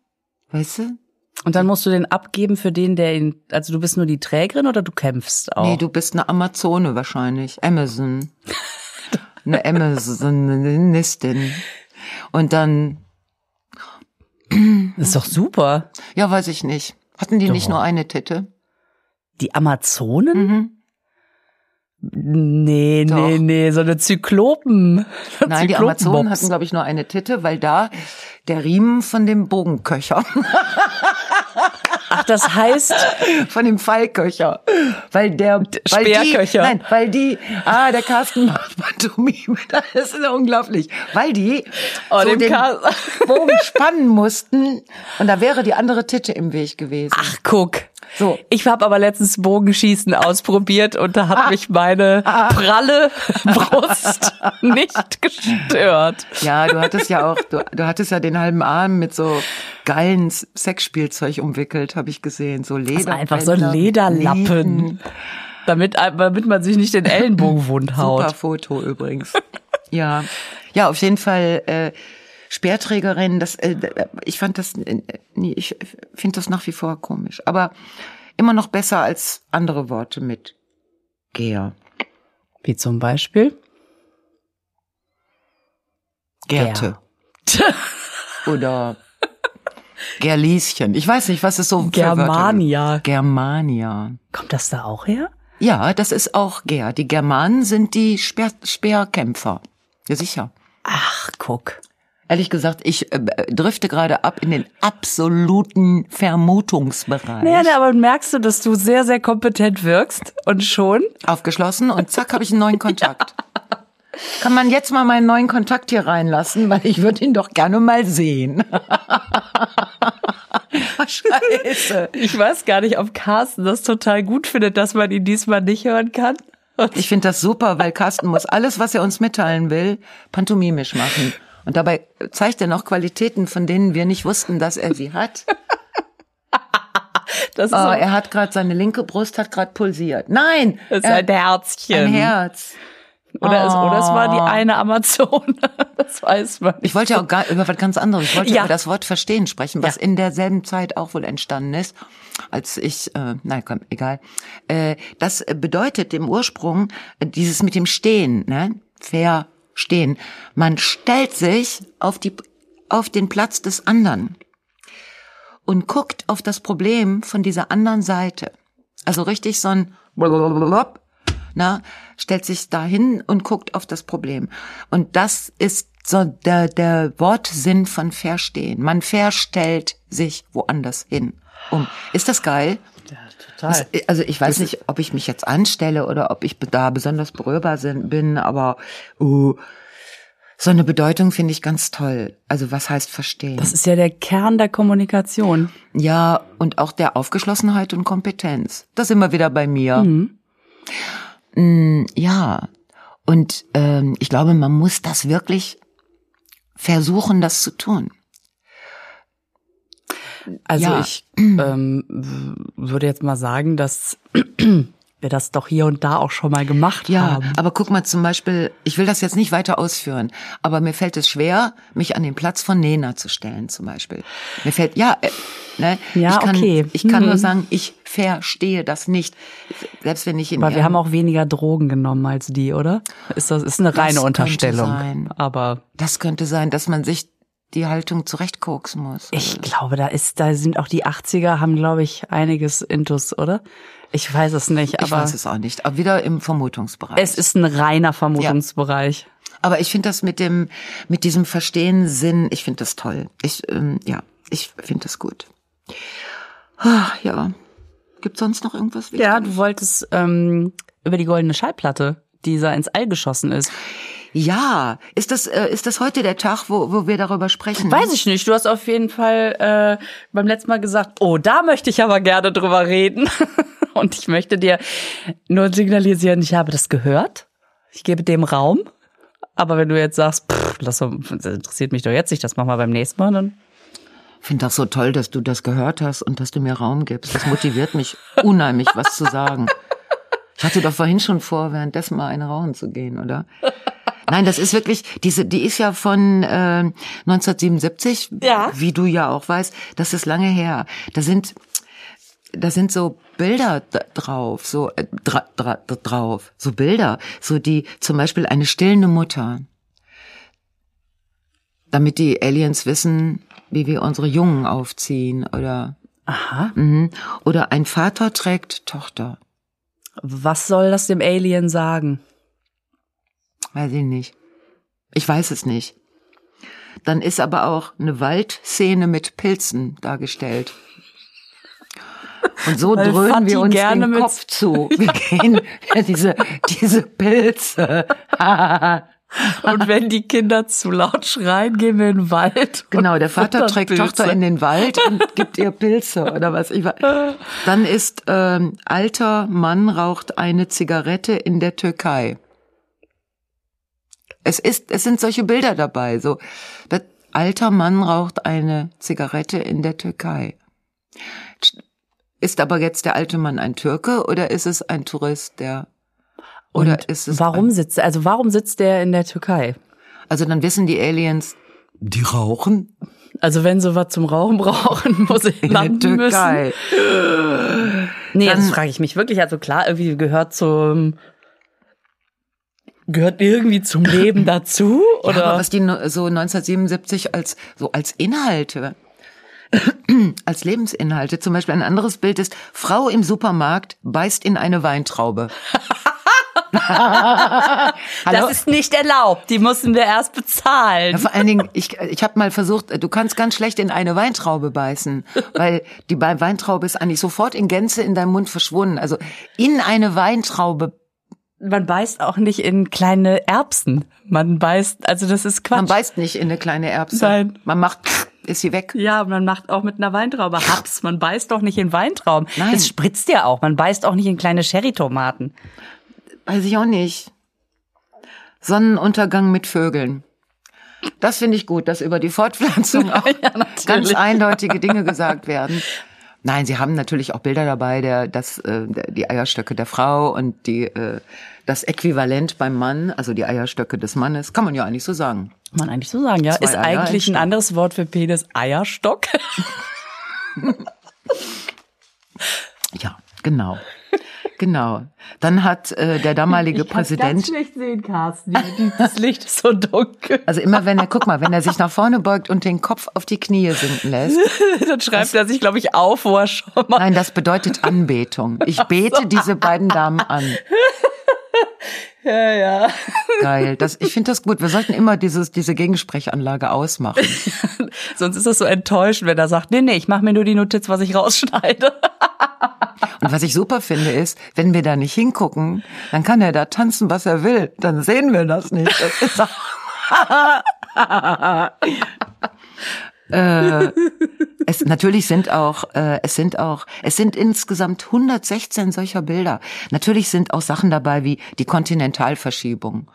weißt du? Und dann musst du den abgeben für den, der ihn. Also du bist nur die Trägerin oder du kämpfst auch? Nee, du bist eine Amazone wahrscheinlich. Amazon. [LAUGHS] Eine Amazonistin. Und dann, das ist doch super. ja, weiß ich nicht. Hatten die nicht Doch. nur eine Titte? Die Amazonen? Mhm. Nee, Doch. nee, nee, so eine Zyklopen. [LAUGHS] Nein, die Zyklopenmops. Amazonen hatten, glaube ich, nur eine Titte, weil da der Riemen von dem Bogenköcher, Ach, das heißt, [LAUGHS] von dem Pfeilköcher, weil der, weil die, Speerköcher. nein, weil die, ah, der Carsten macht Pantomime, [LAUGHS] das ist ja unglaublich, weil die Oh, so den Car- Bogen spannen mussten und da wäre die andere Titte im Weg gewesen. ach guck. So. Ich habe aber letztens Bogenschießen ausprobiert und da hat mich meine pralle [LAUGHS] Brust nicht gestört. Ja, du hattest ja auch, du, du hattest ja den halben Arm mit so geilen Sexspielzeug umwickelt, habe ich gesehen. So Leder. einfach so ein Lederlappen. Damit, damit man sich nicht den Ellenbogen wund [LAUGHS] haut. Super Foto übrigens. ja, ja, auf jeden Fall äh, Speerträgerin. Das, äh, ich fand das, äh, nee, ich finde das nach wie vor komisch, aber immer noch besser als andere Worte mit Geher. Wie zum Beispiel? Gerte. Oder Gerlieschen. Ich weiß nicht, was ist so? Germania. Germania. Kommt das da auch her? Ja, das ist auch Ger. Die Germanen sind die Speer, Speerkämpfer. Ja, sicher. Ach, guck. Ehrlich gesagt, ich äh, drifte gerade ab in den absoluten Vermutungsbereich. Naja, ne, aber merkst du, dass du sehr, sehr kompetent wirkst und schon? Aufgeschlossen und zack, habe ich einen neuen Kontakt. [LAUGHS] Kann man jetzt mal meinen neuen Kontakt hier reinlassen, weil ich würde ihn doch gerne mal sehen. [LAUGHS] Scheiße. Ich weiß gar nicht, ob Carsten das total gut findet, dass man ihn diesmal nicht hören kann. Und Ich finde das super, weil Carsten muss alles, was er uns mitteilen will, pantomimisch machen. Und dabei zeigt er noch Qualitäten, von denen wir nicht wussten, dass er sie hat. [LAUGHS] das ist, Oh, so, er hat gerade seine linke Brust hat gerade pulsiert. Nein, das ist er- ein Herzchen. ein Herz. Oder, es, oder es war die eine Amazone. [LAUGHS] Das weiß man. Ich wollte ja auch gar, über was ganz anderes. Ich wollte Ja. über das Wort verstehen sprechen, was Ja. in derselben Zeit auch wohl entstanden ist, als ich, äh, nein, komm, egal. Äh, das bedeutet im Ursprung dieses mit dem Stehen, ne? Verstehen. Man stellt sich auf die, auf den Platz des anderen und guckt auf das Problem von dieser anderen Seite. Also richtig so ein na, stellt sich dahin und guckt auf das Problem. Und das ist so der, der Wortsinn von verstehen. Man verstellt sich woanders hin. Um. Ist das geil? Total. Also ich weiß nicht, ob ich mich jetzt anstelle oder ob ich da besonders berührbar sind, bin, aber uh, so eine Bedeutung finde ich ganz toll. Also was heißt verstehen? Das ist ja der Kern der Kommunikation. Ja, und auch der Aufgeschlossenheit und Kompetenz. Das immer wieder bei mir. Mm, Ja, und ähm, ich glaube, man muss das wirklich versuchen, das zu tun. Also Ja. ich ähm, würde jetzt mal sagen, dass [CLEARS THROAT] wir das doch hier und da auch schon mal gemacht Ja, haben. aber guck mal zum Beispiel, ich will das jetzt nicht weiter ausführen, aber mir fällt es schwer, mich an den Platz von Nena zu stellen zum Beispiel. Mir fällt, ja, äh, ne, Ja, ich kann, okay. ich kann Mhm. nur sagen, ich verstehe das nicht. Selbst wenn ich in Aber wir haben auch weniger Drogen genommen als die, oder? Ist das ist eine reine könnte Unterstellung. sein. Aber Das könnte sein, dass man sich die Haltung zurechtkoksen muss. ich glaube, da ist, da sind auch die 80er haben, glaube ich, einiges Intus, oder? Ich weiß es nicht, ich aber weiß es auch nicht. Aber wieder im Vermutungsbereich. es ist ein reiner Vermutungsbereich. Aber ich finde das mit dem, mit diesem Verstehen Sinn, ich finde das toll. Ich, ähm, ja, ich finde das gut. Ah, ja. Gibt sonst noch irgendwas Ja, Wichtiges? du wolltest ähm, über die goldene Schallplatte, die da ins All geschossen ist. Ja, ist das, äh, ist das heute der Tag, wo, wo wir darüber sprechen? Weiß ich nicht. Du hast auf jeden Fall äh, beim letzten Mal gesagt, oh, da möchte ich aber gerne drüber reden. [LAUGHS] Und ich möchte dir nur signalisieren, ich habe das gehört. Ich gebe dem Raum. Aber wenn du jetzt sagst, pff, das interessiert mich doch jetzt nicht, das machen wir beim nächsten Mal, dann Ich finde das so toll, dass du das gehört hast und dass du mir Raum gibst. Das motiviert mich unheimlich, was zu sagen. Ich hatte doch vorhin schon vor, währenddessen mal eine rauchen zu gehen, oder? Nein, das ist wirklich, diese, die ist ja von äh, 1977, Ja. wie du ja auch weißt, das ist lange her. Da sind, da sind so Bilder drauf, so äh, dra, dra, drauf, so Bilder, so die zum Beispiel eine stillende Mutter, damit die Aliens wissen, wie wir unsere Jungen aufziehen oder aha. mhm. oder ein Vater trägt Tochter, Was soll das dem Alien sagen? Weiß ich nicht, ich weiß es nicht. Dann ist aber auch eine Waldszene mit Pilzen dargestellt. Und so Weil dröhnen wir uns gerne den Kopf zu. Wir [LAUGHS] gehen ja, diese diese Pilze. [LAUGHS] Und wenn die Kinder zu laut schreien, gehen wir in den Wald. [LAUGHS] Genau, der Vater trägt Pilze. Tochter in den Wald und gibt ihr Pilze oder was. Ich weiß. Dann ist ähm, alter Mann raucht eine Zigarette in der Türkei. Es ist, es sind solche Bilder dabei. So, das, alter Mann raucht eine Zigarette in der Türkei. Ist aber jetzt der alte Mann ein Türke oder ist es ein Tourist, der oder Und ist es warum sitzt, also warum sitzt der in der Türkei? also dann wissen die Aliens, die rauchen Also wenn sie was zum Rauchen brauchen, [LAUGHS] muss ich in der landen müssen. Türkei. Nee, das Dann- frage ich mich wirklich. Also klar, irgendwie gehört zum gehört irgendwie zum Leben dazu [LAUGHS] Ja, oder aber was die so 1977 als so als Inhalte [CLEARS THROAT] als Lebensinhalte. Zum Beispiel ein anderes Bild ist Frau im Supermarkt beißt in eine Weintraube. [LAUGHS] Das ist nicht erlaubt. Die müssen wir erst bezahlen. Ja, vor allen Dingen, ich, ich habe mal versucht, du kannst ganz schlecht in eine Weintraube beißen, [LAUGHS] weil die Be- Weintraube ist eigentlich sofort in Gänze in deinem Mund verschwunden. Also in eine Weintraube, Man beißt auch nicht in kleine Erbsen. Man beißt, also das ist Quatsch. man beißt nicht in eine kleine Erbse. Nein. Man macht, ist sie weg. ja, man macht auch mit einer Weintraube Haps. Man beißt doch nicht in Weintrauben. Nein. Das spritzt ja auch. Man beißt auch nicht in kleine Cherrytomaten. Weiß ich auch nicht. Sonnenuntergang mit Vögeln. Das finde ich gut, dass über die Fortpflanzung [LAUGHS] auch ganz eindeutige Dinge gesagt werden. Nein, sie haben natürlich auch Bilder dabei, der, das, äh, die Eierstöcke der Frau und die, äh, das Äquivalent beim Mann, also die Eierstöcke des Mannes, kann man ja eigentlich so sagen. Kann man eigentlich so sagen, ja. Zwei Ist Eier, ein eigentlich ein Stock. anderes Wort für Penis Eierstock? [LAUGHS] Ja, genau. Genau. Dann hat äh, der damalige [LAUGHS] Präsident, schlecht sehen, Carsten. Das Licht ist so dunkel. also immer wenn er, guck mal, wenn er sich nach vorne beugt und den Kopf auf die Knie sinken lässt, [LAUGHS] Dann schreibt er sich, glaube ich, auf, wo er schon mal. nein, das bedeutet Anbetung. Ich bete diese beiden Damen an. Ja, ja. Geil. Das, ich finde das gut. Wir sollten immer dieses, diese Gegensprechanlage ausmachen. [LAUGHS] Sonst ist das so enttäuschend, wenn er sagt, nee, nee, ich mache mir nur die Notiz, was ich rausschneide. [LAUGHS] Und was ich super finde ist, wenn wir da nicht hingucken, dann kann er da tanzen, was er will. Dann sehen wir das nicht. Das ist [LAUGHS] äh, es natürlich sind auch äh, es sind auch es sind insgesamt 116 solcher Bilder. Natürlich sind auch Sachen dabei wie die Kontinentalverschiebung,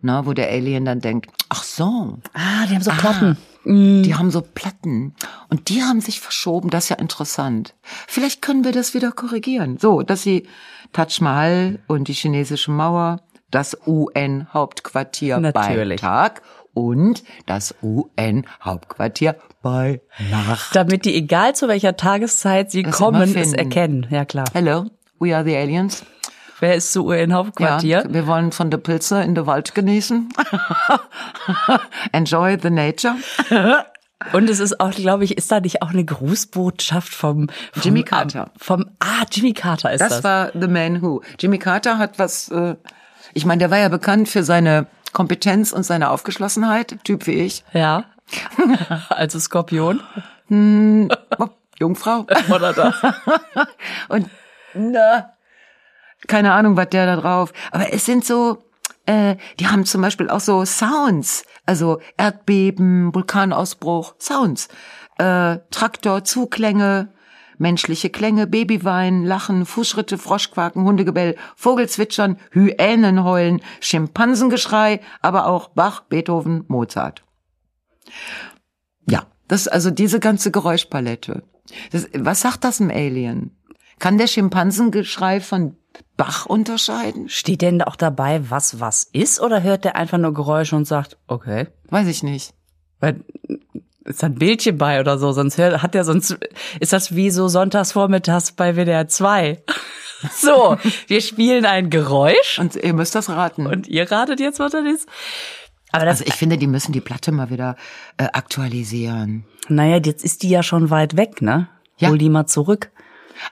ne, wo der Alien dann denkt, ach so, Ah, die haben so Platten. die haben so Platten und die haben sich verschoben. Das ist ja interessant. Vielleicht können wir das wieder korrigieren. So, dass sie Taj Mahal und die chinesische Mauer, das UN-Hauptquartier bei. Tag und das UN-Hauptquartier bei Nacht. Damit die, egal zu welcher Tageszeit sie Das kommen, es erkennen. Ja, klar. Hello, we are the aliens. Wer ist zu UN-Hauptquartier? Ja, wir wollen von der Pilze in der Wald genießen. [LAUGHS] Enjoy the nature. [LAUGHS] Und es ist auch, glaube ich, ist da nicht auch eine Grußbotschaft vom, vom Jimmy Carter. Vom, ah, Jimmy Carter ist das. Das war The Man Who. Jimmy Carter hat was, äh, ich meine, der war ja bekannt für seine Kompetenz und seine Aufgeschlossenheit, Typ wie ich. ja. [LAUGHS] also Skorpion. Oh, Jungfrau. [LAUGHS] Oder das. Und na, keine Ahnung, was der da drauf. Aber es sind so, äh, die haben zum Beispiel auch so Sounds, also Erdbeben, Vulkanausbruch, Sounds, äh, Traktor, Zuklänge, menschliche Klänge, Babywein, Lachen, Fußschritte, Froschquaken, Hundegebell, Vogelzwitschern, Hyänenheulen, Schimpansengeschrei, aber auch Bach, Beethoven, Mozart. Ja, das also diese ganze Geräuschpalette. Das, was sagt das im Alien? Kann der Schimpansengeschrei von Bach unterscheiden? Steht denn auch dabei, was was ist? Oder hört der einfach nur Geräusche und sagt, okay. Weiß ich nicht. Weil ist da ein Bildchen bei oder so, sonst hört, hat er sonst, ist das wie so sonntags vormittags bei WDR 2. [LAUGHS] So, wir spielen ein Geräusch Und ihr müsst das raten. und ihr ratet jetzt, was das ist. Aber das, also ich finde, die müssen die Platte mal wieder äh, aktualisieren. naja, jetzt ist die ja schon weit weg, ne? Ja. Hol die mal zurück.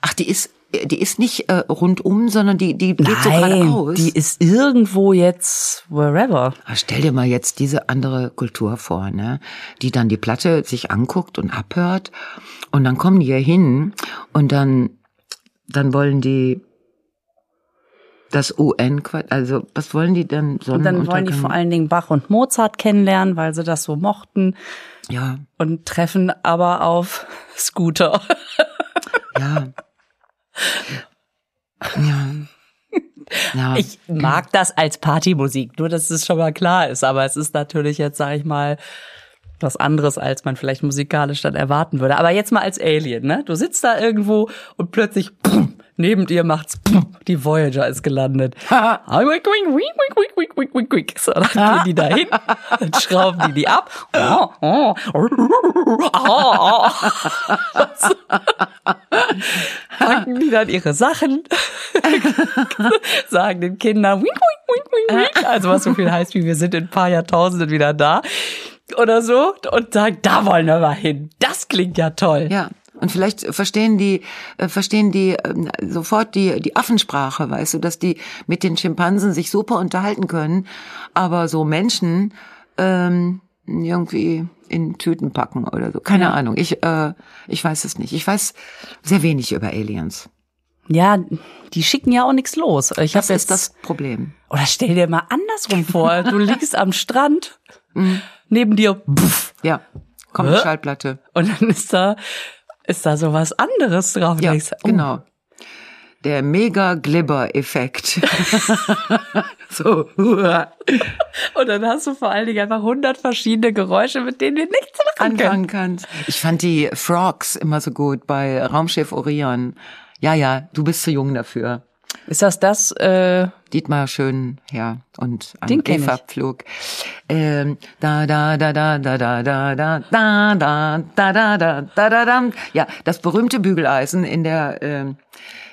Ach, die ist die ist nicht äh, rundum, sondern die die geht so Nein, geradeaus. die ist irgendwo jetzt wherever. Ah, Stell dir mal jetzt diese andere Kultur vor, ne? Die dann die Platte sich anguckt und abhört und dann kommen die hier hin und dann dann wollen die das UN, also was wollen die denn? Und dann wollen die vor allen Dingen Bach und Mozart kennenlernen, weil sie das so mochten ja, und treffen aber auf Scooter. ja, [LAUGHS] ja, ja. Ich mag das als Partymusik, nur dass es schon mal klar ist, aber es ist natürlich jetzt, sag ich mal, was anderes, als man vielleicht musikalisch dann erwarten würde. Aber jetzt mal als Alien, ne? Du sitzt da irgendwo und plötzlich pum, neben dir macht's pum, die Voyager ist gelandet. so, dann gehen die da hin, dann schrauben die die ab. Oh, oh, oh. [LAUGHS] Packen die dann ihre Sachen, sagen den Kindern, also was so viel heißt, wie wir sind in ein paar Jahrtausenden wieder da oder so und sagen, da wollen wir mal hin. Das klingt ja toll. Ja. Und vielleicht verstehen die, äh, verstehen die ähm, sofort die, die Affensprache, weißt du, dass die mit den Schimpansen sich super unterhalten können, aber so Menschen ähm, irgendwie in Tüten packen oder so. Keine Ja. Ahnung. Ich, äh, ich weiß es nicht. Ich weiß sehr wenig über Aliens. Ja, die schicken ja auch nichts los. Ich habe Das jetzt ist das Problem. Oder stell dir mal andersrum vor, du [LAUGHS] liegst am Strand, Mhm. neben dir pff, Ja. Kommt die Hä? Schallplatte. und dann ist da ist da so was anderes drauf. Ja, oh, genau. Der Mega-Glibber-Effekt. [LAUGHS] so. Und dann hast du vor allen Dingen einfach hundert verschiedene Geräusche, mit denen wir nichts machen anfangen kannst. Ich fand die Frogs immer so gut bei Raumschiff Orion. Ja, ja, du bist zu jung dafür. Ist das das, äh, Dietmar Schönherr und ein Den kenn ich. Eva-Pflug. Ähm, da, da, da, da, da, da, da, da, da, da, da, da, da, da, da, da. Ja, das berühmte Bügeleisen in der, ähm,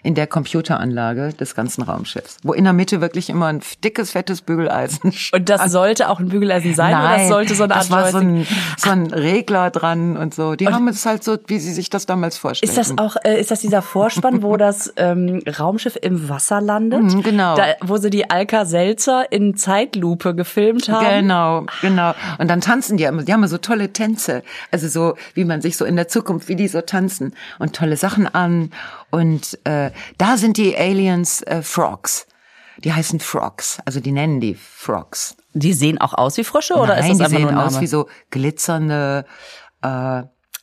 in der Computeranlage des ganzen Raumschiffs, wo in der Mitte wirklich immer ein dickes, fettes Bügeleisen [LAUGHS] Und das sollte auch ein Bügeleisen sein oder das sollte so eine Art das war so ein, so ein Regler dran und so. Die haben es halt so, wie sie sich das damals vorstellen. Ist das auch, äh, ist das dieser Vorspann, wo [LAUGHS] das ähm, Raumschiff im Wasser landet? Mhm, genau. Da, wo sie die Alka Selzer in Zeitlupe gefilmt haben. Genau, genau. Und dann tanzen die immer, die haben immer so tolle Tänze. Also so, wie man sich so in der Zukunft, wie die so tanzen und tolle Sachen an. Und äh, da sind die Aliens äh, Frogs. Die heißen Frogs, also die nennen die Frogs. Die sehen auch aus wie Frösche oder Nein, ist das die einfach sehen nur ein aus Name? wie so glitzernde, äh,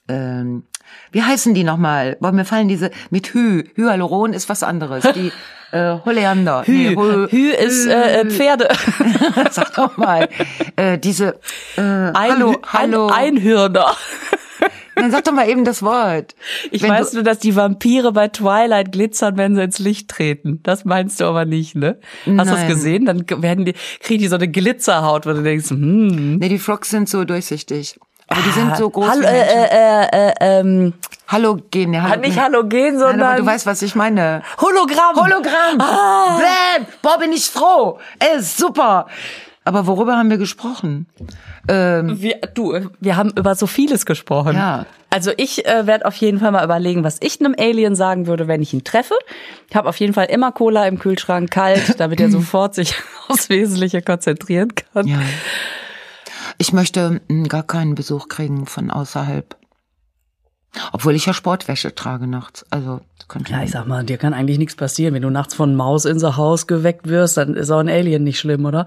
ähm, wie heißen die nochmal? Boah, mir fallen diese mit Hü. Hyaluron ist was anderes. Die [LAUGHS] äh, Oleander. Hü. Nee, Hö- Hü ist äh, äh, Pferde. [LAUGHS] Sag doch mal. Äh, diese äh, Ein, Hallo, Hü- hallo. Ein Einhörner. [LAUGHS] Dann sag doch mal eben das Wort. Ich Wenn weiß nur, dass die Vampire bei Twilight glitzern, wenn sie ins Licht treten. Das meinst du aber nicht, ne? Hast du das gesehen? Dann werden die, kriegen die so eine Glitzerhaut, wo du denkst, hm. Nee, die Frogs sind so durchsichtig. Aber die sind so groß Hallo, äh, äh, äh, ähm, Halogen, ja, hat nicht Halogen, Nein, aber sondern du weißt, was ich meine. Hologramm. Hologramm. Ah. Bäm. Boah, bin ich froh. Ey, super. Aber worüber haben wir gesprochen? Ähm, Wir, du, wir haben über so vieles gesprochen. Ja. Also ich äh, werde auf jeden Fall mal überlegen, was ich einem Alien sagen würde, wenn ich ihn treffe. Ich habe auf jeden Fall immer Cola im Kühlschrank kalt, [LAUGHS] damit er sofort sich [LAUGHS] aufs Wesentliche konzentrieren kann. ja. Ich möchte mh, gar keinen Besuch kriegen von außerhalb. Obwohl ich ja Sportwäsche trage nachts. Also könnte Ja, ich sag mal, dir kann eigentlich nichts passieren. Wenn du nachts von Maus in so Haus geweckt wirst, dann ist auch ein Alien nicht schlimm, oder?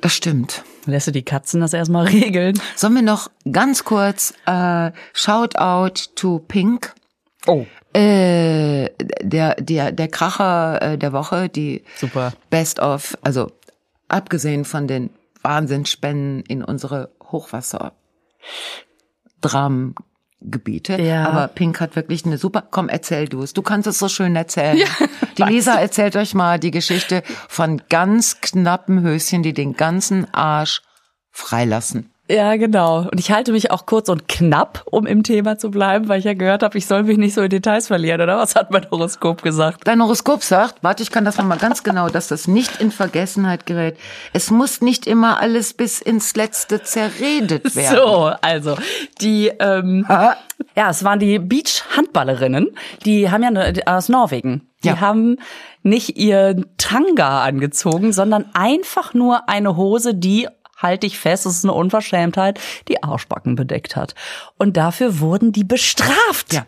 Das stimmt. Lässt du die Katzen das erstmal [LAUGHS] regeln? Sollen wir noch ganz kurz äh, Shoutout to Pink. Oh. Äh, der, der, der Kracher äh, der Woche, die Super. Best of, also abgesehen von den Wahnsinnsspenden in unsere Hochwasser Dramengebiete. Ja. Aber Pink hat wirklich eine super, komm, erzähl du es. Du kannst es so schön erzählen. [LAUGHS] die Lisa erzählt euch mal die Geschichte von ganz knappen Höschen, die den ganzen Arsch freilassen. Ja, genau. Und ich halte mich auch kurz und knapp, um im Thema zu bleiben, weil ich ja gehört habe, ich soll mich nicht so in Details verlieren, oder? Was hat mein Horoskop gesagt? Dein Horoskop sagt, warte, ich kann das nochmal ganz genau, dass das nicht in Vergessenheit gerät. Es muss nicht immer alles bis ins Letzte zerredet [LAUGHS] werden. So, also die, ähm, ja, es waren die Beach-Handballerinnen. Die haben ja eine, aus Norwegen. Die Ja. haben nicht ihren Tanga angezogen, sondern einfach nur eine Hose, die halte ich fest, es ist eine Unverschämtheit, die Arschbacken bedeckt hat. Und dafür wurden die bestraft. Ja.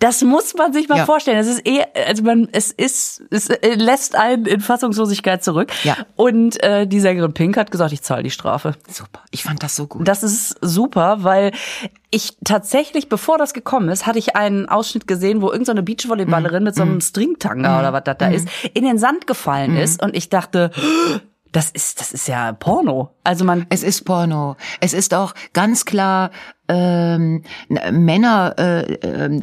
Das muss man sich mal Ja. vorstellen. Es ist eh, also man, es ist, es äh, lässt einen in Fassungslosigkeit zurück. Ja. Und äh, die Sängerin Pink hat gesagt, ich zahle die Strafe. Super. Ich fand das so gut. Das ist super, weil ich tatsächlich, bevor das gekommen ist, hatte ich einen Ausschnitt gesehen, wo irgendeine so Beachvolleyballerin mit so einem Stringtanga oder was das da ist, in den Sand gefallen ist und ich dachte, das ist, das ist ja Porno. Also man, Es ist Porno. Es ist auch ganz klar ähm, Männer, äh, äh,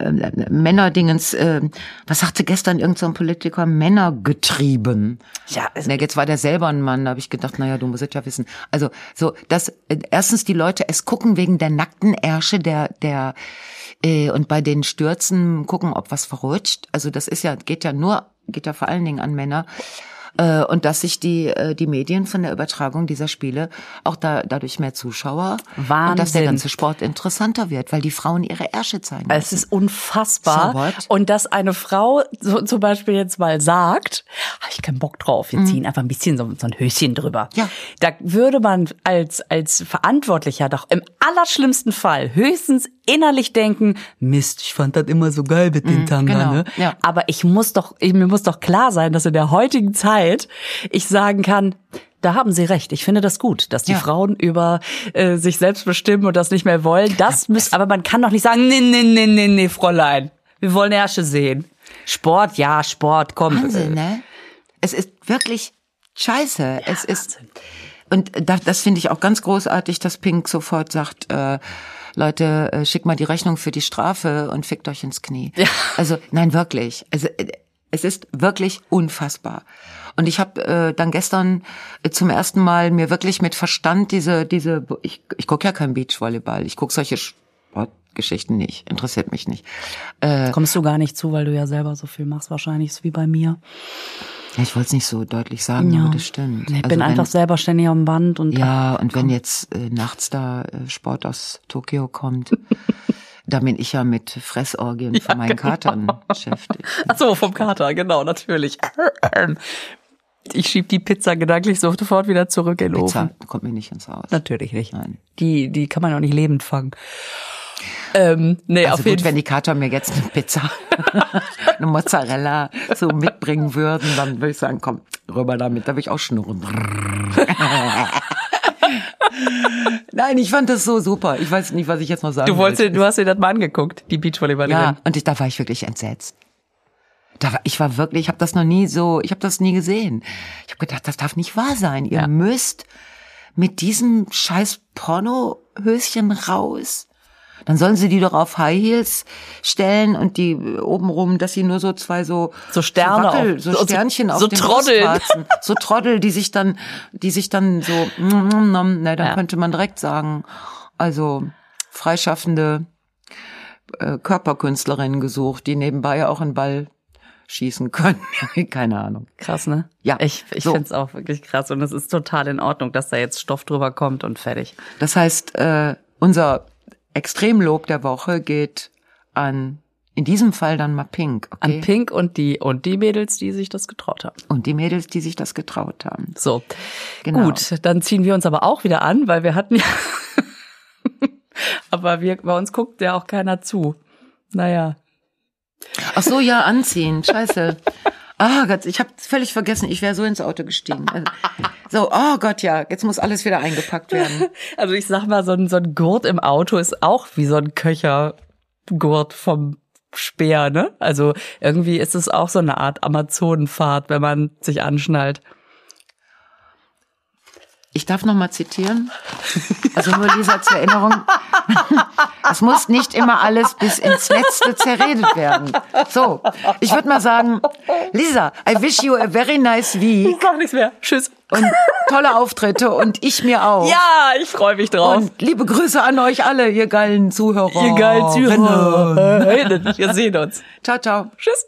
äh, Männerdingens, äh, was sagte gestern irgendein so Politiker, Männer getrieben. ja, es, Ne, jetzt war der selber ein Mann, da habe ich gedacht, naja, du musst es ja wissen. Also so, dass äh, erstens die Leute es gucken wegen der nackten Ärsche der der äh, und bei den Stürzen gucken, ob was verrutscht. Also das ist ja geht ja nur geht ja vor allen Dingen an Männer. Äh, Und dass sich die, äh, die Medien von der Übertragung dieser Spiele auch da, dadurch mehr Zuschauer und dass der Wahnsinn. ganze Sport interessanter wird, weil die Frauen ihre Ärsche zeigen. es ist unfassbar. So und dass eine Frau so, zum Beispiel jetzt mal sagt, hab ich keinen Bock drauf, wir ziehen einfach ein bisschen so, so ein Höschen drüber. Ja. Da würde man als, als Verantwortlicher doch im allerschlimmsten Fall höchstens innerlich denken, Mist, ich fand das immer so geil mit den Tanga, genau, ne? ja. Aber ich muss doch, ich, mir muss doch klar sein, dass in der heutigen Zeit ich sagen kann, da haben Sie recht. Ich finde das gut, dass die Ja. Frauen über äh, sich selbst bestimmen und das nicht mehr wollen. Das müsst, aber man kann doch nicht sagen, nee, nee, nee, nee, nee, Fräulein. Wir wollen Ärsche sehen. Sport, ja, Sport, komm. Wahnsinn, ne? Es ist wirklich scheiße. es ist und da, das finde ich auch ganz großartig, dass Pink sofort sagt, äh, Leute, äh, schickt mal die Rechnung für die Strafe und fickt euch ins Knie. Ja. Also nein, wirklich. Also äh, Es ist wirklich unfassbar. Und ich habe äh, dann gestern äh, zum ersten Mal mir wirklich mit Verstand diese, diese, ich, ich gucke ja kein Beachvolleyball, ich gucke solche Sportgeschichten nicht, interessiert mich nicht. Äh, Kommst du gar nicht zu, weil du ja selber so viel machst, wahrscheinlich ist wie bei mir. ich wollte es nicht so deutlich sagen, aber das stimmt. Ich Also bin wenn- einfach selber ständig am Band und Ja, und wenn jetzt äh, nachts da äh, Sport aus Tokio kommt, [LAUGHS] da bin ich ja mit Fressorgien von meinen genau. Katern beschäftigt. Ach so, vom Kater, genau, natürlich. [CLEARS THROAT] Ich schieb die Pizza gedanklich sofort wieder zurück in den Pizza Ofen. kommt mir nicht ins Haus. Natürlich nicht. Nein. Die, die kann man auch nicht lebend fangen. Ähm, nee, Also auf jeden gut, wenn die Kater mir jetzt eine Pizza, [LAUGHS] eine Mozzarella so mitbringen würden, dann würde ich sagen, komm, rüber damit, da will ich auch schnurren. [LAUGHS] Nein, ich fand das so super. Ich weiß nicht, was ich jetzt noch sagen Du wolltest, wollte. du hast dir das mal angeguckt, die Beachvolleyballerin. Ja, und ich, da war ich wirklich entsetzt. Da war, ich war wirklich, ich habe das noch nie so, ich habe das nie gesehen. Ich habe gedacht, das darf nicht wahr sein. Ihr Ja. müsst mit diesem scheiß Pornohöschen raus. Dann sollen sie die doch auf High Heels stellen und die obenrum, dass sie nur so zwei so So Sterne so, Wackel, auf- so so- Sternchen auf so Troddeln. Brustwarzen. so Trottel, die sich dann, die sich dann so, na, dann Ja. könnte man direkt sagen, also freischaffende äh, Körperkünstlerinnen gesucht, die nebenbei auch einen Ball schießen können. [LAUGHS] Keine Ahnung. Krass, ne? Ja, Ich, ich so. find's auch wirklich krass und es ist total in Ordnung, dass da jetzt Stoff drüber kommt und fertig. Das heißt, äh, unser Extremlob der Woche geht an, in diesem Fall dann mal Pink. Okay? An Pink und die, und die Mädels, die sich das getraut haben. Und die Mädels, die sich das getraut haben. So. Genau. Gut, dann ziehen wir uns aber auch wieder an, weil wir hatten ja, [LAUGHS] aber wir, bei uns guckt ja auch keiner zu. Naja. Ach so, ja, anziehen. Scheiße. Ah Gott, ich habe völlig vergessen, ich wäre so ins Auto gestiegen. Also, so, oh Gott, ja, jetzt muss alles wieder eingepackt werden. Also ich sag mal, so ein, so ein Gurt im Auto ist auch wie so ein Köchergurt vom Speer, ne? Also irgendwie ist es auch so eine Art Amazonenfahrt, wenn man sich anschnallt. Ich darf noch mal zitieren. Also nur Lisa zur Erinnerung. Es muss nicht immer alles bis ins Letzte zerredet werden. So, ich würde mal sagen, Lisa, I wish you a very nice week Gar nichts mehr. Tschüss. und tolle Auftritte und ich mir auch. Ja, ich freue mich drauf. Und liebe Grüße an euch alle, ihr geilen Zuhörer. Ihr geilen Zuhörer. Wir sehen uns. Ciao, ciao. Tschüss.